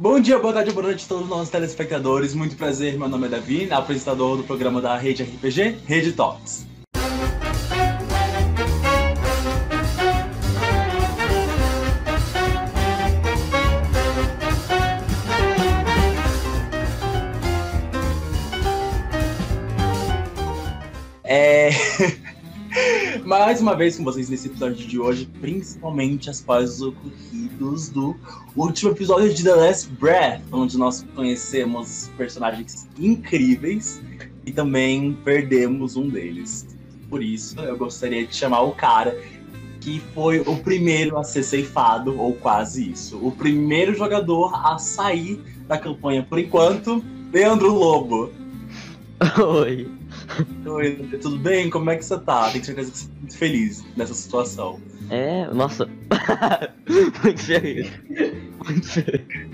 Bom dia, boa tarde, boa noite a todos os nossos telespectadores. Muito prazer, meu nome é Davi, apresentador do programa da Rede RPG, Rede Talks. Mais uma vez com vocês nesse episódio de hoje, principalmente após os ocorridos do último episódio de The Last Breath, onde nós conhecemos personagens incríveis e também perdemos um deles. Por isso, eu gostaria de chamar o cara que foi o primeiro a ser ceifado, ou quase isso. O primeiro jogador a sair da campanha por enquanto, Leandro Lobo. Oi. Oi, tudo bem? Como é que você tá? Tenho certeza que você tá muito feliz nessa situação. É, nossa. muito feliz. Muito feliz.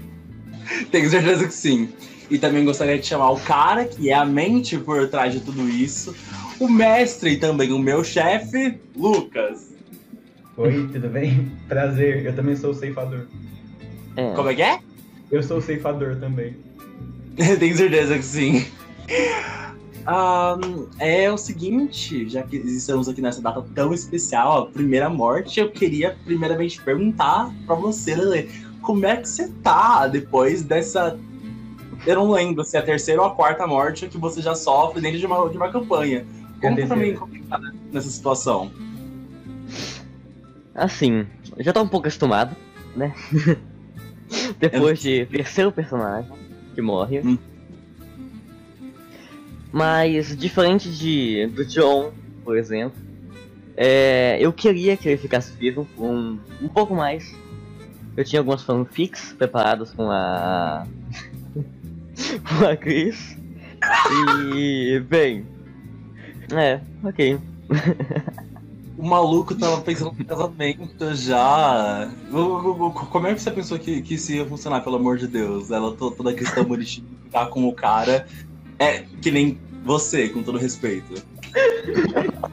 Tenho certeza que sim. E também gostaria de chamar o cara que é a mente por trás de tudo isso, o mestre e também o meu chefe, Lucas. Oi, tudo bem? Prazer, eu também sou o ceifador. É. Como é que é? Eu sou o ceifador também. Tenho certeza que sim. Ah, é o seguinte, já que estamos aqui nessa data tão especial, a primeira morte, eu queria primeiramente perguntar pra você, Lele, como é que você tá depois dessa. Eu não lembro se é a terceira ou a quarta morte que você já sofre dentro de uma, de uma campanha. É Como pra mim terceira. como que tá nessa situação? Assim, eu já tô um pouco acostumado, né? Depois de terceiro personagem que morre. Hum. Mas, diferente de do John, por exemplo, é, eu queria que ele ficasse vivo um, um pouco mais. Eu tinha algumas fanfics preparadas com a. com a Chris. E. bem. É, ok. O maluco tava pensando no casamento já. Como é que você pensou que, que isso ia funcionar, pelo amor de Deus? Ela to- toda cristã bonitinha, tá com o cara. É que nem você, com todo respeito.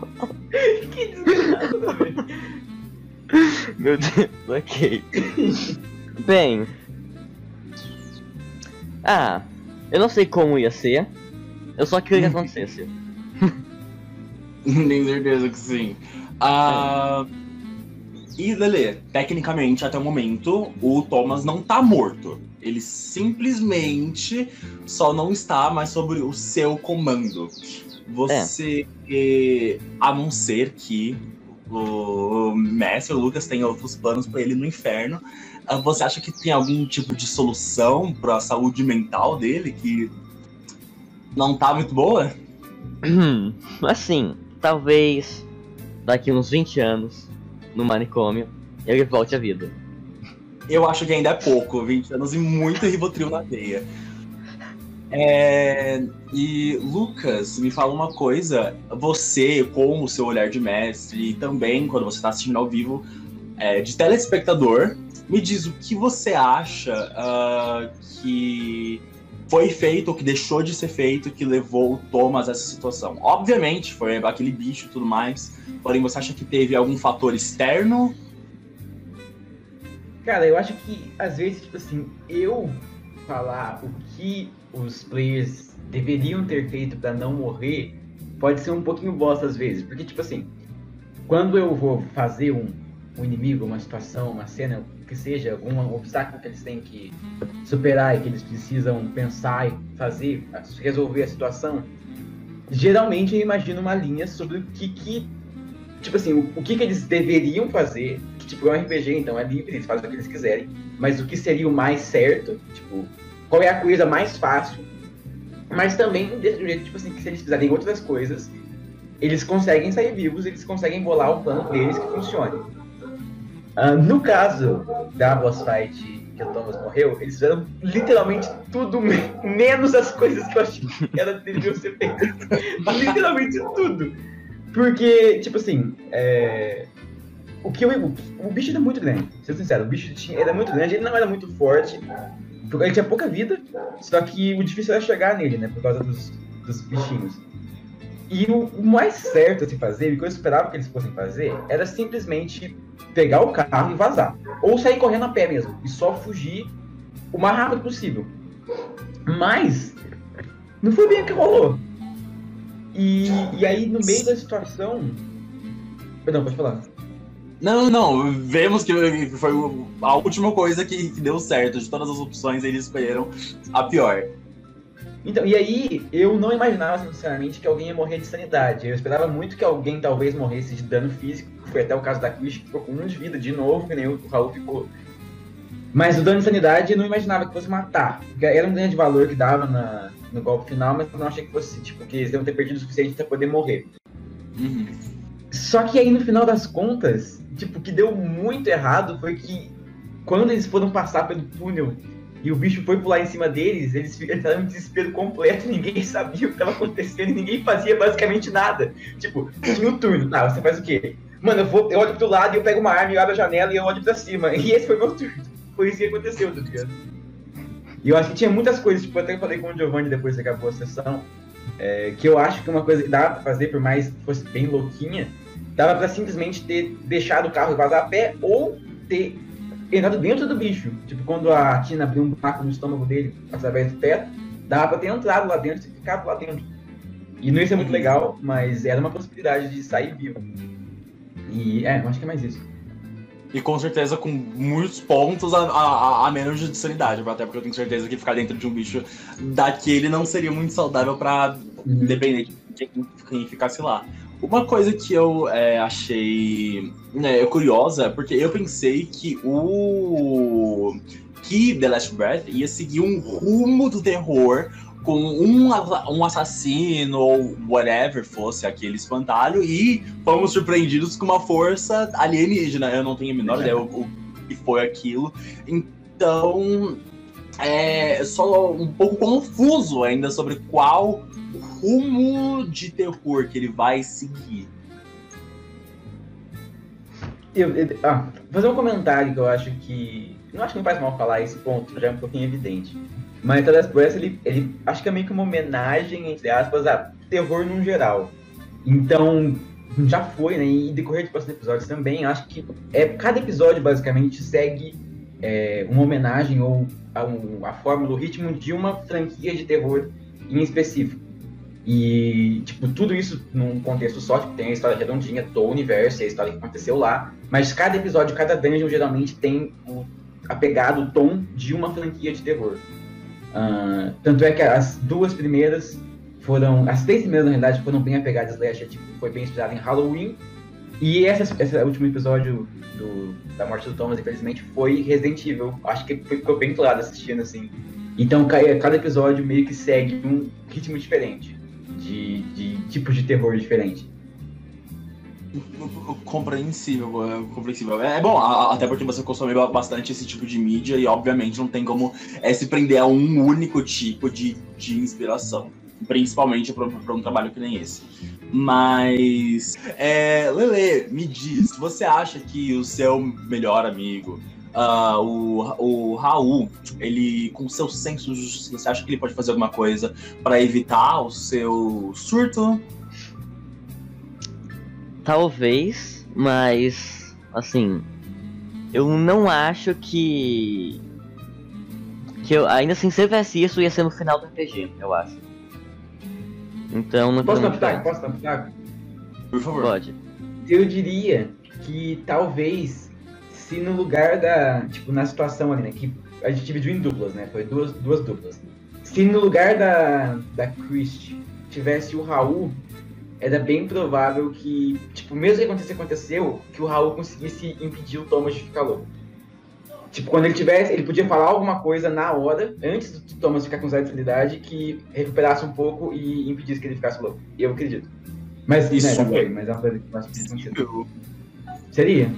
Que desgraçado também. Meu Deus, ok. Bem. Ah, eu não sei como ia ser. Eu só queria que acontecesse. Tenho certeza que sim. Ah, E, Lele, tecnicamente, até o momento, o Thomas não tá morto. Ele simplesmente só não está mais sobre o seu comando. Você, eh, a não ser que o Messi, Lucas, tenha outros planos pra ele no inferno, ah, você acha que tem algum tipo de solução pra saúde mental dele que não tá muito boa? Assim, talvez daqui uns 20 anos, no manicômio, ele volte à vida. Eu acho que ainda é pouco, 20 anos e muito Rivotril na veia. É, e Lucas, me fala uma coisa. Você, com o seu olhar de mestre, e também quando você está assistindo ao vivo, é, de telespectador, me diz o que você acha ah, que foi feito, ou que deixou de ser feito, que levou o Thomas a essa situação. Obviamente, foi aquele bicho e tudo mais. Porém, você acha que teve algum fator externo Cara, eu acho que às vezes, tipo assim, eu falar o que os players deveriam ter feito pra não morrer pode ser um pouquinho bosta às vezes. Porque, tipo assim, quando eu vou fazer um, um inimigo, uma situação, uma cena, que seja, algum obstáculo que eles têm que superar e que eles precisam pensar e fazer, resolver a situação, geralmente eu imagino uma linha sobre o que que. Tipo assim, o, o que que eles deveriam fazer. Que, tipo, é um RPG, então é livre, eles fazem o que eles quiserem. Mas o que seria o mais certo, tipo, qual é a coisa mais fácil. Mas também desse jeito, tipo assim, que se eles fizerem outras coisas, eles conseguem sair vivos, eles conseguem bolar o plano deles que funcione. Ah, no caso da boss fight que o Thomas morreu, eles fizeram literalmente tudo me- menos as coisas que eu achei que era deveriam ser feitas. literalmente tudo. Porque, tipo assim, é, o que eu, o, o bicho era muito grande, ser sincero, o bicho tinha, era muito grande, ele não era muito forte, ele tinha pouca vida, só que o difícil era chegar nele, né, por causa dos, dos bichinhos. E o, o mais certo a se fazer, o que eu esperava que eles fossem fazer, era simplesmente pegar o carro e vazar. Ou sair correndo a pé mesmo, e só fugir o mais rápido possível. Mas não foi bem o que rolou. E, e aí, no meio da situação. Perdão, pode falar. Não, não, vemos que foi a última coisa que, que deu certo. De todas as opções, eles escolheram a pior. Então, e aí, eu não imaginava, sinceramente, que alguém ia morrer de sanidade. Eu esperava muito que alguém talvez morresse de dano físico. Foi até o caso da Chris, que ficou com um de vida de novo, que nem o Raul ficou. Mas o dano de sanidade eu não imaginava que fosse matar. Porque era um ganho de valor que dava na, no golpe final, mas eu não achei que fosse, tipo, que eles iam ter perdido o suficiente para poder morrer. Uhum. Só que aí no final das contas, tipo, o que deu muito errado foi que quando eles foram passar pelo túnel e o bicho foi pular em cima deles, eles ficaram em desespero completo, ninguém sabia o que estava acontecendo e ninguém fazia basicamente nada. Tipo, tinha um turno, tá, você faz o quê? Mano, eu, vou, eu olho pro lado e eu pego uma arma e abro a janela e eu olho pra cima. E esse foi meu turno. Foi isso que aconteceu, tá ligado? E eu acho que tinha muitas coisas, tipo, eu até falei com o Giovanni depois que acabou a sessão, é, que eu acho que uma coisa que dava pra fazer, por mais que fosse bem louquinha, dava pra simplesmente ter deixado o carro e vazar a pé ou ter entrado dentro do bicho. Tipo, quando a Tina abriu um buraco no estômago dele através do teto, dava pra ter entrado lá dentro e ficado lá dentro. E não ia ser muito legal, mas era uma possibilidade de sair vivo. E é, eu acho que é mais isso. E com certeza com muitos pontos a, a, a, menos de sanidade, até porque eu tenho certeza que ficar dentro de um bicho daquele não seria muito saudável pra uhum. depender de quem, quem ficasse lá. Uma coisa que eu é, achei né, curiosa, porque eu pensei que o. que The Last Breath ia seguir um rumo do terror com um, um assassino ou whatever fosse aquele espantalho e fomos surpreendidos com uma força alienígena. Eu não tenho a menor ideia o, que foi aquilo. Então, é só um pouco confuso ainda sobre qual rumo de terror que ele vai seguir. Eu, eu, ah, fazer um comentário que eu acho que. Não acho que não faz mal falar esse ponto, já é um pouquinho evidente. Mas The Last Breath, ele, ele acho que é meio que uma homenagem, entre aspas, a terror no geral. Então, já foi, né? E decorrer de próximos episódios também, acho que é, cada episódio basicamente segue é, uma homenagem ou a, um, a fórmula, o ritmo de uma franquia de terror em específico. E, tipo, tudo isso num contexto só, tipo, tem a história redondinha do universo, a história que aconteceu lá, mas cada episódio, cada dungeon geralmente tem o, a pegada, o tom de uma franquia de terror. Uh, tanto é que as duas primeiras foram. As três primeiras, na realidade, foram bem apegadas slasher, tipo, foi bem inspirado em Halloween. E essa, esse último episódio do, da morte do Thomas, infelizmente, foi Resident Evil. Acho que ficou bem claro assistindo, assim. Então, cada episódio meio que segue um ritmo diferente, de, de de terror diferente compreensível, é compreensível. É bom, até porque você consome bastante esse tipo de mídia e obviamente não tem como é, se prender a um único tipo de, de inspiração. Principalmente para um trabalho que nem esse. Mas, é, Lele, me diz, você acha que o seu melhor amigo, uh, o, o Raul, ele, com seu senso de justiça, você acha que ele pode fazer alguma coisa para evitar o seu surto? Talvez, mas assim, eu não acho que que eu ainda assim se tivesse isso ia ser no final do RPG, eu acho. Então não Posso dar Posso dar Por favor. Pode. Eu diria que talvez se no lugar da, tipo, na situação ali, né, que a gente dividiu em duplas, né? Foi duas, duas duplas. Se no lugar da da Christ tivesse o Raul, era bem provável que, tipo, mesmo que acontecesse aconteceu, que o Raul conseguisse impedir o Thomas de ficar louco. Tipo, quando ele tivesse, ele podia falar alguma coisa na hora, antes do Thomas ficar com zero de sanidade, que recuperasse um pouco e impedisse que ele ficasse louco. Eu acredito. Mas isso né, foi, mas é uma coisa que acho que Seria?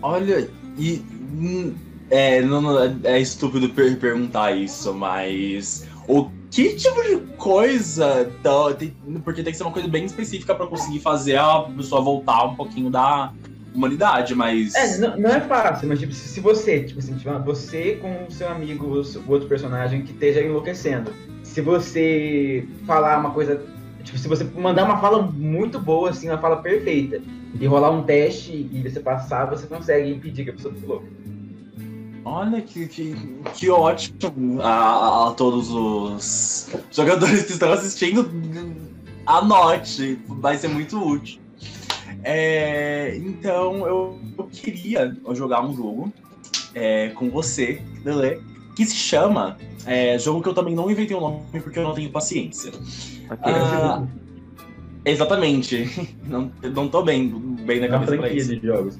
Olha, e. Hum, é, não, não, é estúpido perguntar isso, mas. O que tipo de coisa. Então, tem, porque tem que ser uma coisa bem específica para conseguir fazer a pessoa voltar um pouquinho da humanidade, mas. É, não, não é fácil, mas tipo, se você, tipo assim, você com o seu amigo, o outro personagem que esteja enlouquecendo. Se você falar uma coisa. Tipo, se você mandar uma fala muito boa, assim, uma fala perfeita, e rolar um teste e você passar, você consegue impedir que a pessoa fique louca. Olha que, que, que ótimo a, a todos os jogadores que estão assistindo. Anote, vai ser muito útil. É, então eu, eu, queria jogar um jogo é, com você, Dele, que se chama. É, jogo que eu também não inventei o nome porque eu não tenho paciência. Ah, exatamente. Não, não tô bem, bem na cabeça pra isso. de jogos.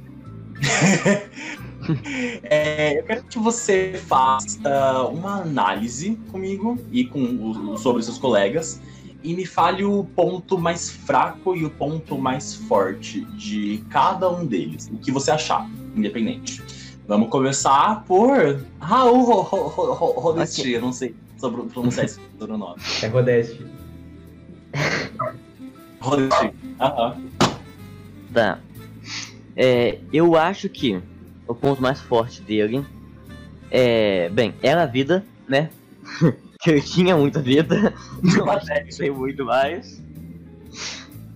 É, eu quero que você faça uma análise comigo e com sobre seus colegas e me fale o ponto mais fraco e o ponto mais forte de cada um deles, o que você achar, independente. Vamos começar por Raul Ro- Ro- Ro- Ro- Rodesti, eu não sei sobre pronunciar esse sobrenome. É Rodeste. Rodesti. Aham. Tá. É, eu acho que o ponto mais forte dele é. Bem, era a vida, né? que ele tinha muita vida. Não acho que tem muito mais.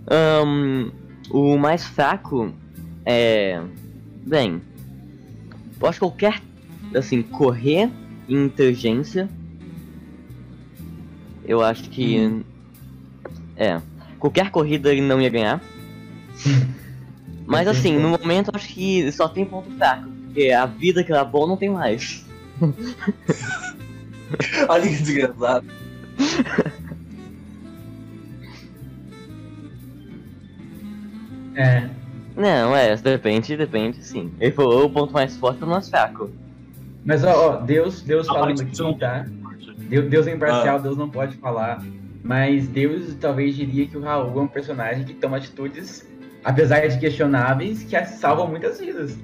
Ahn, o mais fraco é. Bem. Eu acho que qualquer. Assim, correr e inteligência. Eu acho que. É. Qualquer corrida ele não ia ganhar. Mas assim, no momento eu acho que só tem ponto fraco. Porque a vida que era bom não tem mais. Olha que desgraçado. É. Não, é, depende, depende, sim. Ele falou o ponto mais forte e o mais fraco. Mas ó, ó, Deus, Deus Ah, falando aqui, tá? Deus, Deus é Ah. imparcial, Deus não pode falar. Mas Deus talvez diria que o Raul é um personagem que toma atitudes, apesar de questionáveis, que salvam muitas vidas.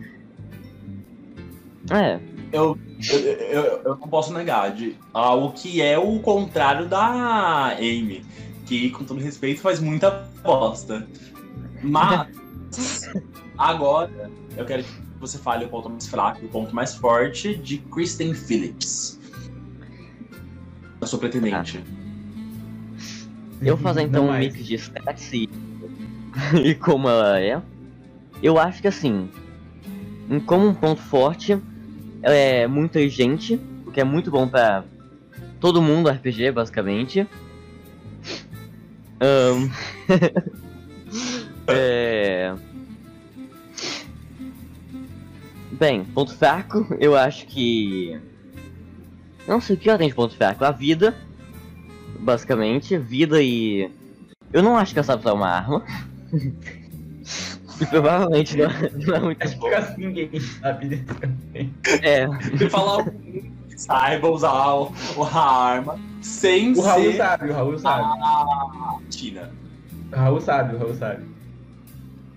É, Eu, eu, eu, eu não posso negar de algo que é o contrário da Amy, que, com todo respeito, faz muita bosta. Mas, agora, eu quero que você fale o ponto mais fraco e o ponto mais forte de Kristen Phillips. A sua pretendente. eu vou fazer então Não um mais. mix de stats e, e como ela é. Eu acho que assim, como um ponto forte, ela é muito inteligente, o que é muito bom pra todo mundo RPG, basicamente. Ahn, é... Bem, ponto fraco, eu acho que. Não sei o que ela tem de ponto fraco. A vida, basicamente. Vida e. Eu não acho que ela sabe usar uma arma. E provavelmente não, não é muito Acho bom. que quase ninguém sabe disso também. É, Você falar que saiba usar o- a arma sem O Raul ser sabe, o Raul sabe. a Tina. O Raul sabe, o Raul sabe.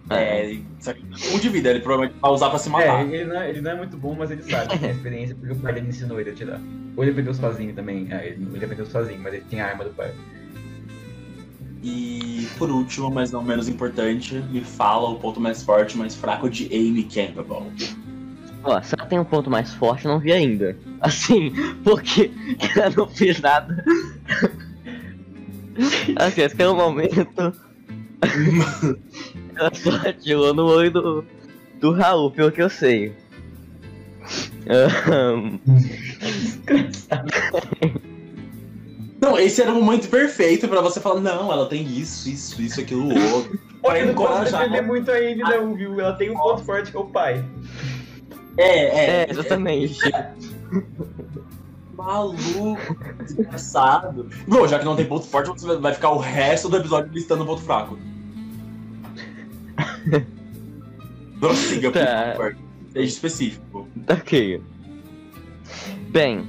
É, que um de vida, ele provavelmente vai usar pra se É, matar. ele não, é, ele não é muito bom, mas ele sabe, tem a experiência, porque o pai dele ensinou ele a tirar. Ou ele aprendeu sozinho também, ah, ele, ele aprendeu sozinho, mas ele tem a arma do pai. E por último, mas não menos importante, me fala o ponto mais forte e mais fraco de Amy Campbell. ó, se ela tem um ponto mais forte, eu não vi ainda. Assim, porque ela não fez nada. Assim, esse que é o momento. ela só atirou no olho do, do Raul, pelo que eu sei. Ahn, Não, esse era o momento perfeito pra você falar, não, ela tem isso, isso, isso, aquilo, outro. Pra Olha, eu não posso defender muito a Amy não, viu? Ela tem um ponto forte que é o pai. É, é, é, exatamente. maluco, desgraçado. Bom, já que não tem ponto forte, você vai ficar o resto do episódio listando o ponto fraco. Prossiga, por Tá. favor. Seja específico. Ok. Bem.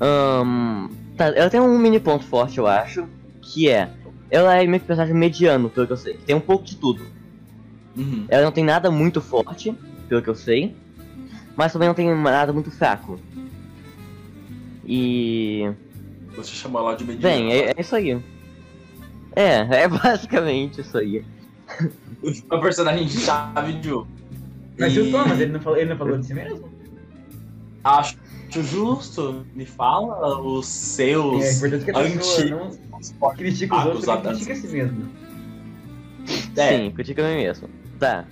ahn, tá, ela tem um mini ponto forte, eu acho. Que é. Ela é meio que personagem mediano, pelo que eu sei. Tem um pouco de tudo. Uhum. Ela não tem nada muito forte, pelo que eu sei. Mas também não tem nada muito fraco. E. Você chamou ela de mediano. Bem, é, é isso aí. É, é basicamente isso aí. Uma personagem chave de jogo. Mas e o Thomas, ele não falou, ele não falou de si mesmo? Acho justo. Me fala os É seus importante que a pessoa antigos não critica os outros, critica a si mesmo. É. Sim, critica a mim mesmo. Tá.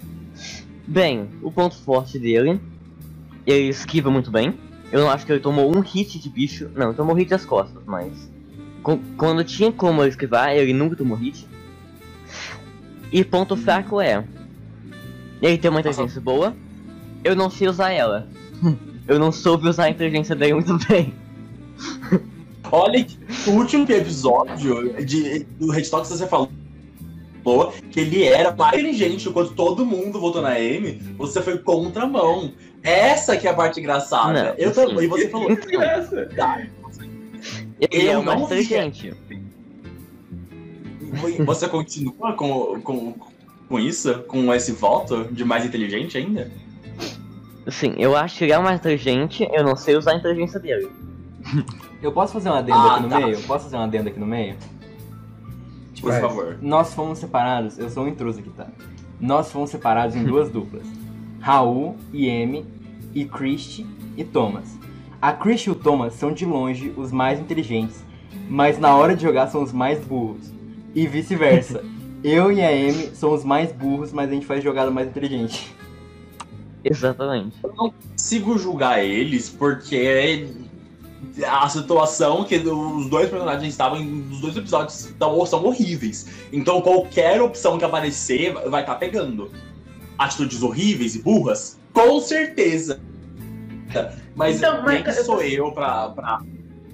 Bem, o ponto forte dele ele esquiva muito bem. Eu não acho que ele tomou um hit de bicho. Não, ele tomou hit das costas, mas. Quando tinha como ele esquivar, ele nunca tomou hit. E ponto fraco é. Ele tem uma inteligência boa. Eu não sei usar ela. Eu não soube usar a inteligência dele muito bem. Olha que no último episódio de, do Red Talks você falou que ele era mais inteligente enquanto todo mundo votou na M, você foi contramão. Essa que é a parte engraçada. Não, eu também, e você falou, Que graça. Ele é Eu o mais não vi. inteligente. você continua com, com, com isso? Com esse voto de mais inteligente ainda? Sim, eu acho que ele é o mais inteligente, eu não sei usar a inteligência dele. Eu posso fazer uma adenda Ah, aqui no tá. meio? Posso fazer uma adenda aqui no meio? Por Vai. favor. Nós fomos separados, eu sou um intruso aqui, tá? Nós fomos separados em duas duplas. Raul e M, e Christy e Thomas. A Christy e o Thomas são de longe os mais inteligentes, mas na hora de jogar são os mais burros. E vice-versa. Eu e a M somos mais burros, mas a gente faz jogada mais inteligente. Exatamente. consigo julgar eles porque a situação que os dois personagens estavam em os dois episódios tão, são horríveis. Então qualquer opção que aparecer vai estar pegando. Atitudes horríveis e burras? Com certeza. Mas Então, mas, cara, sou eu pra, pra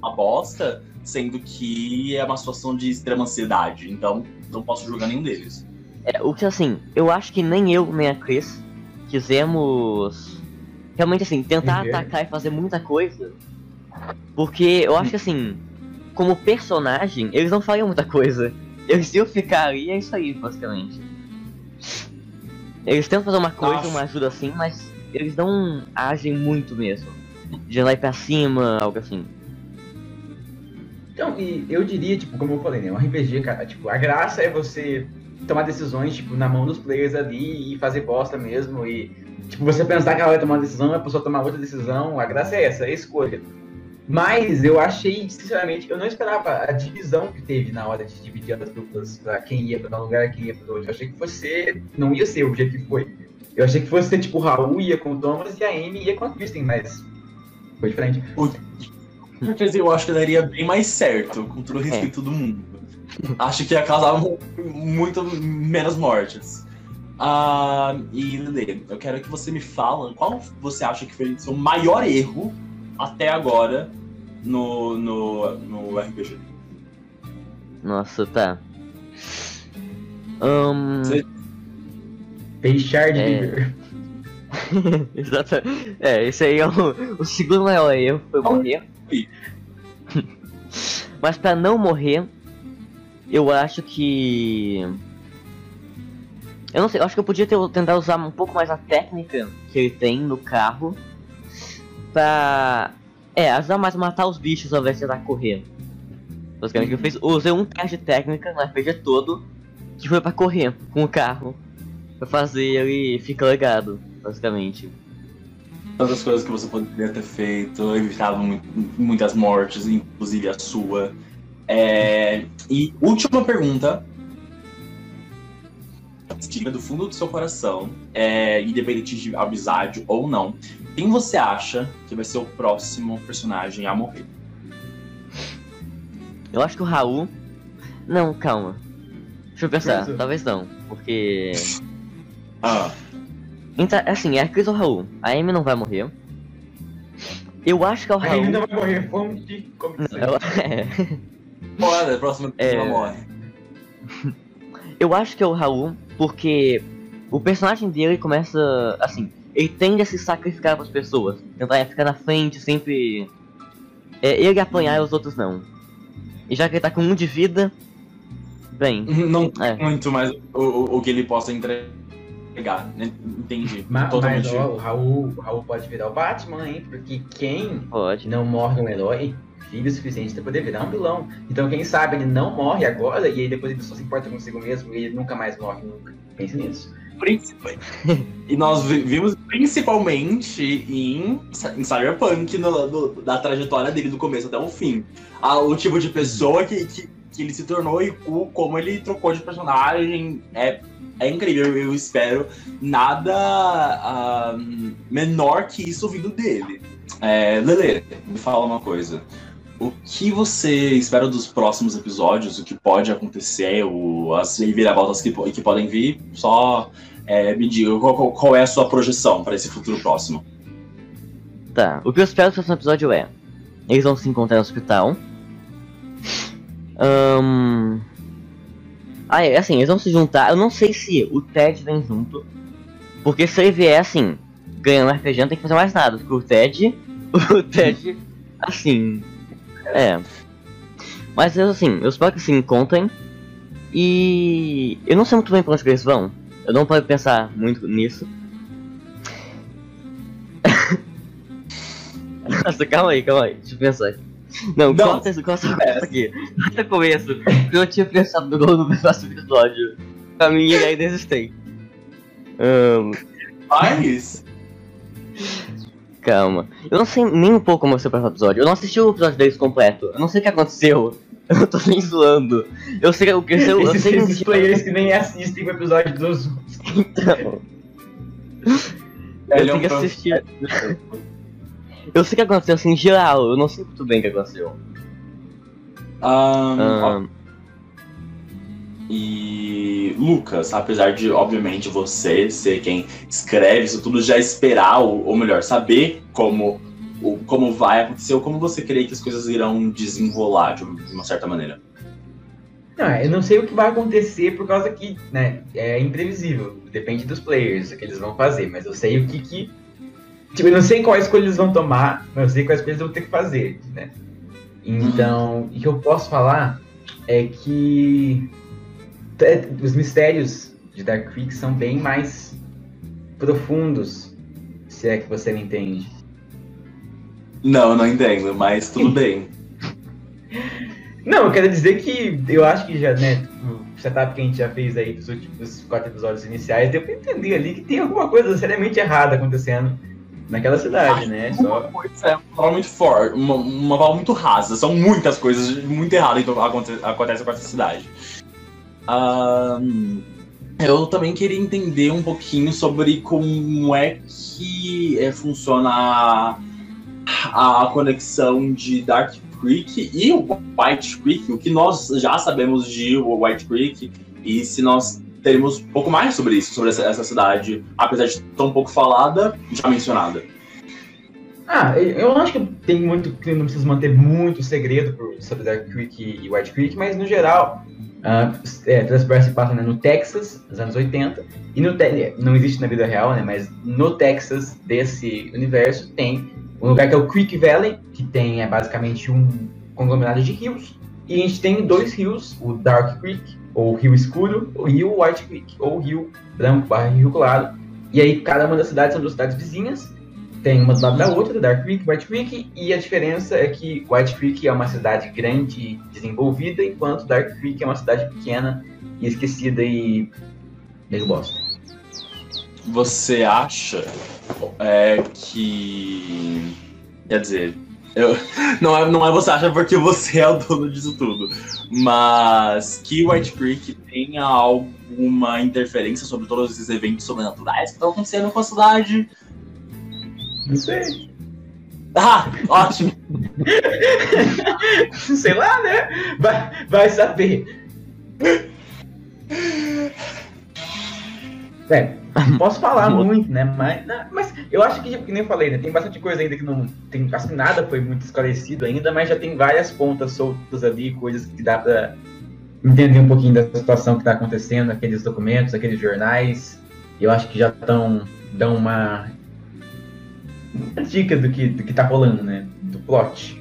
a bosta, sendo que é uma situação de extrema ansiedade. Então não posso julgar nenhum deles. É, o que assim, eu acho que nem eu nem a Chris quisemos realmente assim, tentar Viver. atacar e fazer muita coisa. Porque eu acho que assim, como personagem, eles não fariam muita coisa. Eles iam ficar ali, é isso aí, basicamente. Eles tentam fazer uma coisa, Acho. uma ajuda assim, mas eles não agem muito mesmo. De lá e pra cima, algo assim. Então, e eu diria, tipo, como eu falei, né? Um RPG, cara, tipo, a graça é você tomar decisões, tipo, na mão dos players ali e fazer bosta mesmo. E, tipo, você pensar que ela vai tomar uma decisão, a pessoa tomar outra decisão. A graça é essa, é a escolha. Mas eu achei, sinceramente, eu não esperava a divisão que teve na hora de dividir as duplas pra quem ia pra um lugar e quem ia pra outro. Eu achei que fosse ser, não ia ser o jeito que foi. Eu achei que fosse ser, tipo, o Raul ia com o Thomas e a Amy ia com a Kristen, mas foi diferente. Com certeza eu acho que daria bem mais certo, com todo o respeito do mundo. Acho que ia causar mu- muito menos mortes. Ah, e Lele, eu quero que você me fala qual você acha que foi o seu maior erro até agora no, no, no RPG. Nossa, tá. Ahn. Você- Fechar de É. viver. Exato. É, esse aí é o, o segundo maior erro, foi morrer. Mas pra não morrer, eu acho que. Eu não sei, eu acho que eu podia ter, tentar usar um pouco mais a técnica que ele tem no carro pra. É, ajudar mais a matar os bichos ao invés de tentar correr. Basicamente, eu fiz, usei um teste de técnica no RPG todo que foi pra correr com o carro. Pra fazer ele ficar legado, basicamente. Tantas coisas que você poderia ter feito, evitava mu- muitas mortes, inclusive a sua. É, E última pergunta. Diga do fundo do seu coração, é, independente de amizade ou não, quem você acha que vai ser o próximo personagem a morrer? Eu acho que o Raul. Não, calma. Deixa eu pensar, Pensa. talvez não, porque. Ah, Então, assim, é a Chris ou o Raul. A Amy não vai morrer. Eu acho que é o A Raul. Amy não vai morrer, vamos de como que Não, eu... é. bora, a próxima É. pessoa morre. Eu acho que é o Raul, porque o personagem dele começa. Assim, ele tende a se sacrificar para as pessoas. Tentar ficar na frente, sempre. É, ele apanhar e os outros não. E já que ele tá com um de vida. Bem, Não É. muito mais o, o, o que ele possa entregar, né? Entendi. Ma- Mas, Totalmente. ó, o Raul, o Raul pode virar o Batman, hein? Porque quem pode. não morre um herói, vive o suficiente pra poder virar um vilão. Então, quem sabe ele não morre agora e aí depois ele só se importa consigo mesmo e ele nunca mais morre nunca. Pense nisso. Príncipe. e nós vi- vimos principalmente em, em Cyberpunk, no, no- da trajetória dele do começo até o fim. Ah, o tipo de pessoa que, que que ele se tornou e o, como ele trocou de personagem é, é incrível. Eu espero nada menor que isso vindo dele. É, Lele, me fala uma coisa. O que você espera dos próximos episódios? O que pode acontecer? O, as reviravoltas que, que podem vir? Só é, me diga qual, qual é a sua projeção para esse futuro próximo. Tá, o que eu espero do próximo episódio é. Eles vão se encontrar no hospital. Um... Ah, é assim, eles vão se juntar. Eu não sei se o Ted vem junto. Porque se ele vier assim, ganhando RPG, não tem que fazer mais nada. Porque o Ted. O Ted. Assim. É. Mas assim, eu espero que se encontrem. E. Eu não sei muito bem pra onde eles vão. Eu não posso pensar muito nisso. Nossa, calma aí, calma aí, deixa eu pensar. Não, Não. corta isso, corta isso aqui. Corta o começo. Eu tinha pensado no gol no próximo episódio. Pra mim ele ainda existem. Ahn, Mas. Calma. Eu não sei nem um pouco como vai ser o próximo episódio. Eu não assisti o episódio deles completo. Eu não sei o que aconteceu. Eu tô nem zoando. Eu sei o que eu, eu Esses, sei esses players que nem assistem o episódio dos. Então. Ele é eu um tenho que assistir. Eu sei o que aconteceu assim em geral, eu não sei muito bem o que aconteceu. Ó, Ahn, E Lucas, apesar de, obviamente, você ser quem escreve isso tudo, já esperar, ou, ou melhor, saber como, o, como vai acontecer, ou como você crê que as coisas irão desenrolar de uma, certa maneira. Não, eu não sei o que vai acontecer por causa que, né, é imprevisível. Depende dos players, o que eles vão fazer, mas eu sei o que que. Tipo, eu não sei qual escolha eles vão tomar, mas eu sei quais coisas eles vão ter que fazer, né? Então, o que eu posso falar é que os mistérios de Dark Creek são bem mais profundos, se é que você me entende. Não, não entendo, mas tudo bem. Não, eu quero dizer que eu acho que já, né, o setup que a gente já fez aí dos últimos quatro episódios iniciais, deu pra entender ali que tem alguma coisa seriamente errada acontecendo naquela cidade, né? Uma Só. coisa é uma palavra muito forte, uma, uma palavra muito rasa. São muitas coisas muito erradas que aconte- acontecem com essa cidade. Eu também queria entender um pouquinho sobre como é que é, funciona a, a conexão de Dark Creek e o White Creek, o que nós já sabemos de White Creek, e se nós teremos um pouco mais sobre isso, sobre essa, essa cidade, apesar de tão pouco falada, já mencionada. Ah, eu acho que tem muito. não precisa manter muito segredo sobre Dark Creek e White Creek, mas no geral, uh, é, passa né, no Texas, nos anos 80, e no não existe na vida real, né? Mas no Texas desse universo tem um lugar que é o Creek Valley, que tem é, basicamente um conglomerado de rios, e a gente tem dois rios, o Dark Creek, ou Rio Escuro, o White Creek, ou Rio Branco barra Rio Claro. E aí cada uma das cidades são duas cidades vizinhas, tem uma do lado da outra, Dark Creek, White Creek, e a diferença é que White Creek é uma cidade grande e desenvolvida, enquanto Dark Creek é uma cidade pequena e esquecida e meio bosta. Você acha é, que. Quer dizer, eu, não, é, não é você acha porque você é o dono disso tudo, mas que White Creek tenha alguma interferência sobre todos esses eventos sobrenaturais que estão acontecendo com a cidade. Não sei. Ah, ótimo! Sei lá, né? Vai, vai saber. É, posso falar muito, né? Mas, mas eu acho que, que nem eu falei, né? Tem bastante coisa ainda que não. Tem, acho que nada foi muito esclarecido ainda, mas já tem várias pontas soltas ali, coisas que dá pra entender um pouquinho da situação que tá acontecendo, aqueles documentos, aqueles jornais. Eu acho que já estão. dão uma. Uma dica do que, do que tá rolando, né? Do plot.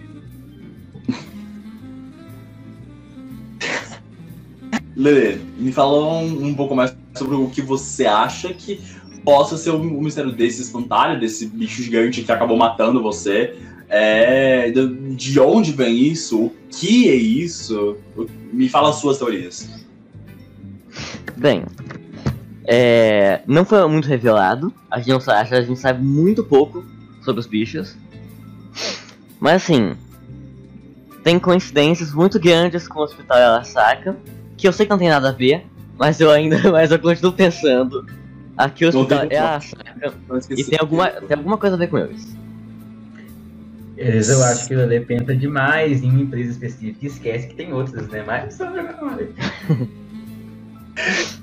Lele, me fala um, um pouco mais sobre o que você acha que possa ser o um, mistério desse espantalho, desse bicho gigante que acabou matando você. É, de, de onde vem isso? O que é isso? Me fala as suas teorias. Bem, é, não foi muito revelado. A gente, não, a gente sabe muito pouco sobre os bichos. Mas assim, tem coincidências muito grandes com o Hospital Arasaka, que eu sei que não tem nada a ver, mas eu ainda, mas eu continuo pensando. Aqui o Hospital é. Arasaka e tem alguma, tem alguma coisa a ver com eles. Eles, eu acho que o Lele pensa demais em uma empresa específica e esquece que tem outras, né? Mas só memória.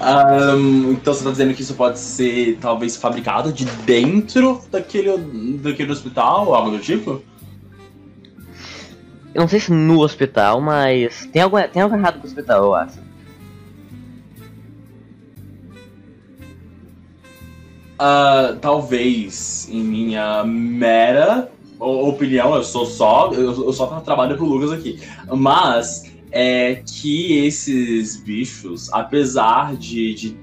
Ahn, então você tá dizendo que isso pode ser talvez fabricado de dentro daquele, daquele hospital, algo do tipo? Eu não sei se no hospital, mas tem algo, tem algo errado com o hospital, eu acho. Ah, talvez, em minha mera opinião, eu sou só. Eu, eu só trabalho pro Lucas aqui. Mas é que esses bichos, apesar de, de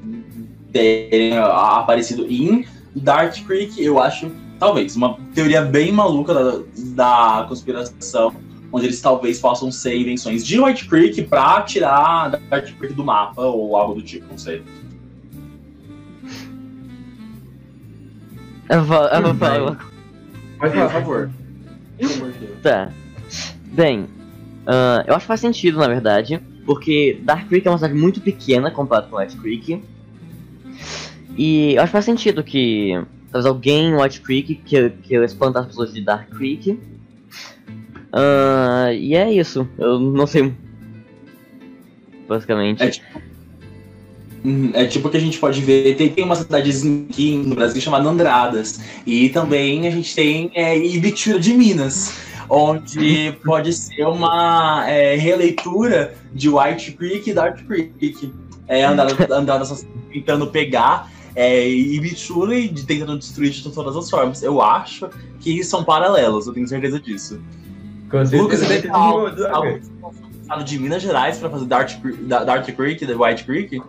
terem aparecido em Dark Creek, eu acho, talvez, uma teoria bem maluca da, da conspiração, onde eles talvez possam ser invenções de White Creek pra tirar Dark Creek do mapa ou algo do tipo, não sei. Eu vou, eu vou falar Pode Por falar, favor. Pelo amor de Deus. Tá. Bem, ah, eu acho que faz sentido, na verdade, porque Dark Creek é uma cidade muito pequena comparado com White Creek. E eu acho que faz sentido que talvez alguém em White Creek que, que as pessoas de Dark Creek. Ah, e é isso. Eu não sei. Basicamente. É tipo, Hum, é tipo que a gente pode ver, tem, tem uma cidadezinha aqui no Brasil chamada Andradas. E também a gente tem é, Ibitura de Minas, onde pode ser uma é, releitura de White Creek e Dark Creek. É, só tentando pegar é, e de- tentando destruir de todas as formas. Eu acho que são paralelos, eu tenho certeza disso. Lucas, você vai tem ter algo, de- Minas Gerais pra fazer Dark, Dark Creek e White Creek?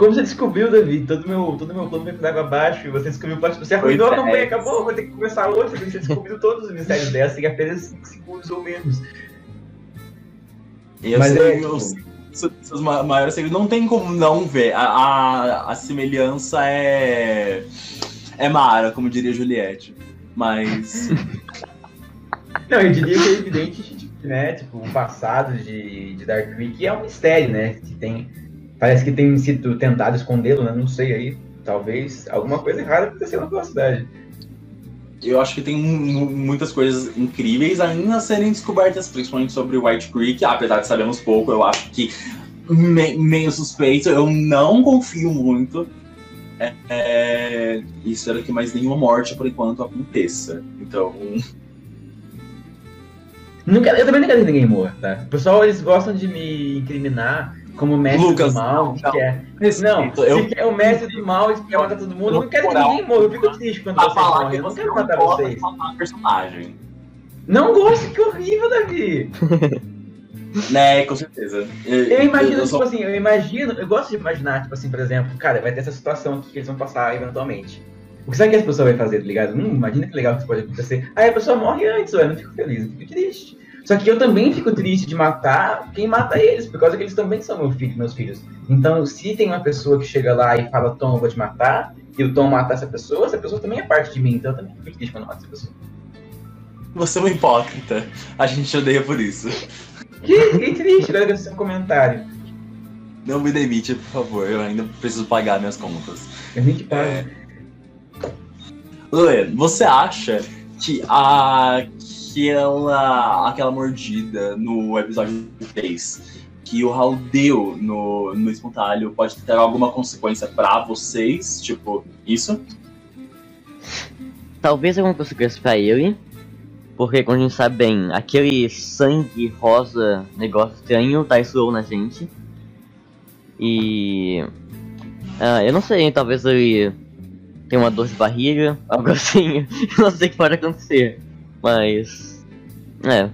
Como você descobriu, Davi? Todo meu, todo meu plano foi por água abaixo e você descobriu parte. Você arruinou a é. campanha, acabou, vou ter que começar outra, você descobriu todos os mistérios dessa em apenas 5 segundos ou menos. Eu Mas sei, é, eu tipo- seus- seus ma- maiores segredos. Não tem como não ver. A, a, a semelhança é. É Mara, como diria Juliette. Mas. Não, eu diria que é evidente né? Tipo, o passado de, de Dark Creek é um mistério, né? Que tem, parece que tem sido tentado escondê-lo, né? Não sei aí. Talvez alguma coisa errada aconteceu naquela cidade. eu acho que tem mu- muitas coisas incríveis ainda a serem descobertas, principalmente sobre White Creek. Apesar de sabermos pouco, eu acho que me- meio suspeito. Eu não confio muito. É, é, espero que mais nenhuma morte por enquanto aconteça. Então. Quero- eu também não quero que ninguém morra, tá? O pessoal, eles gostam de me incriminar como mestre Lucas, do mal, não, que não. quer... Não, eu, se quer o mestre do mal e quer matar todo mundo, eu não quero que ninguém morra. Eu fico triste quando vocês morrem. Eu não quero matar vocês. matar personagem. Não gosto, que horrível, Davi. Né, com certeza. Eu imagino, eu tipo só- assim, eu imagino, eu gosto de imaginar, tipo assim, por exemplo, cara, vai ter essa situação aqui que eles vão passar eventualmente. O que será que as pessoas vão fazer, tá ligado? Hum, imagina que legal que isso pode acontecer. Aí a pessoa morre antes, ué, eu não fico feliz, eu fico triste. Só que eu também fico triste de matar quem mata eles, por causa que eles também são meu filho, meus filhos. Então, se tem uma pessoa que chega lá e fala, Tom, eu vou te matar, e o Tom matar essa pessoa, essa pessoa também é parte de mim, então eu também fico triste quando eu mato essa pessoa. Você é um hipócrita. A gente te odeia por isso. Que, que triste, agora que eu fiz um comentário. Não me demite, por favor. Eu ainda preciso pagar minhas contas. Eu nem te pago. É. Lê, você acha que aquela, aquela mordida no episódio 3 que o Raul deu no, no espantalho pode ter alguma consequência pra vocês? Tipo, isso? Talvez alguma consequência pra ele. Porque, como a gente sabe bem, aquele sangue rosa, negócio estranho, traiçoou na gente. E. ah, eu não sei, talvez ele tenha uma dor de barriga, algo assim. Eu não sei o que pode acontecer. Mas. É.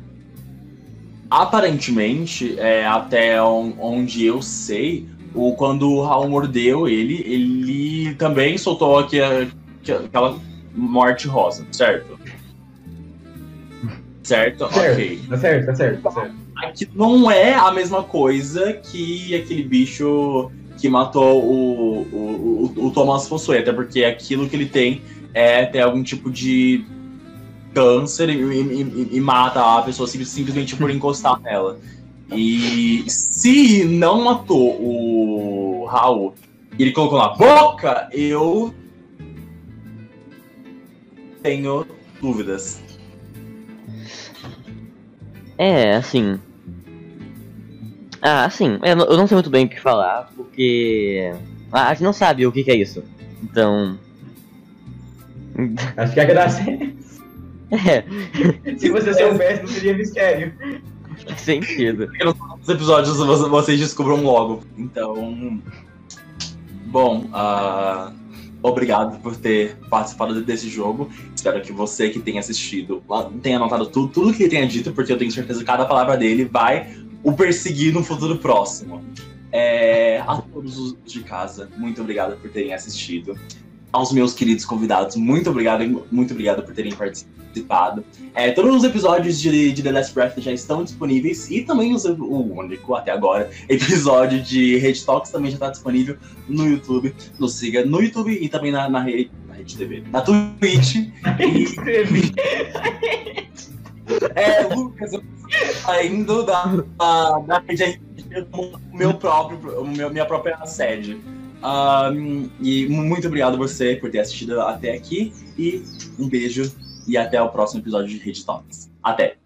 Aparentemente, é, até on- onde eu sei, o, quando o Raul mordeu ele, ele também soltou aqui a- que- aquela morte rosa, certo? Certo? Certo, Ok. tá certo, tá certo, tá certo. Aqui não é a mesma coisa que aquele bicho que matou o, o, o, o Thomas Fossoi, até porque aquilo que ele tem é ter algum tipo de câncer e, e- e mata a pessoa sim- simplesmente por encostar nela. E se não matou o Raul e ele colocou na boca, eu tenho dúvidas. É, assim. Ah, assim, eu não- eu não sei muito bem o que falar, porque. ah, A gente não sabe o que, que é isso. Então. Acho que a graça é. É, Se você soubesse, não seria mistério. faz sentido. Os episódios vo- vocês descubram logo. Então. Bom, ah, obrigado por ter participado desse jogo. Espero que você que tenha assistido tenha anotado tudo, tudo que ele tenha dito, porque eu tenho certeza que cada palavra dele vai o perseguir no futuro próximo. É, a todos os de casa, muito obrigado por terem assistido. Aos meus queridos convidados, muito obrigado, muito obrigado por terem participado. É, todos os episódios de, de The Last Breath já estão disponíveis e também os- o único até agora episódio de Rede Talks também já está disponível no YouTube. Nos siga no YouTube e também na, na rede, na rede TV, na Twitch. Escrevi. É, Lucas, eu saindo da, da, da rede meu próprio, meu- minha própria sede. Ahn, e muito obrigado você por ter assistido até aqui e um beijo e até o próximo episódio de Rede Talks. Até!